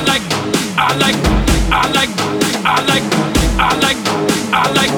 I like, I like, I like, I like, I like, I like.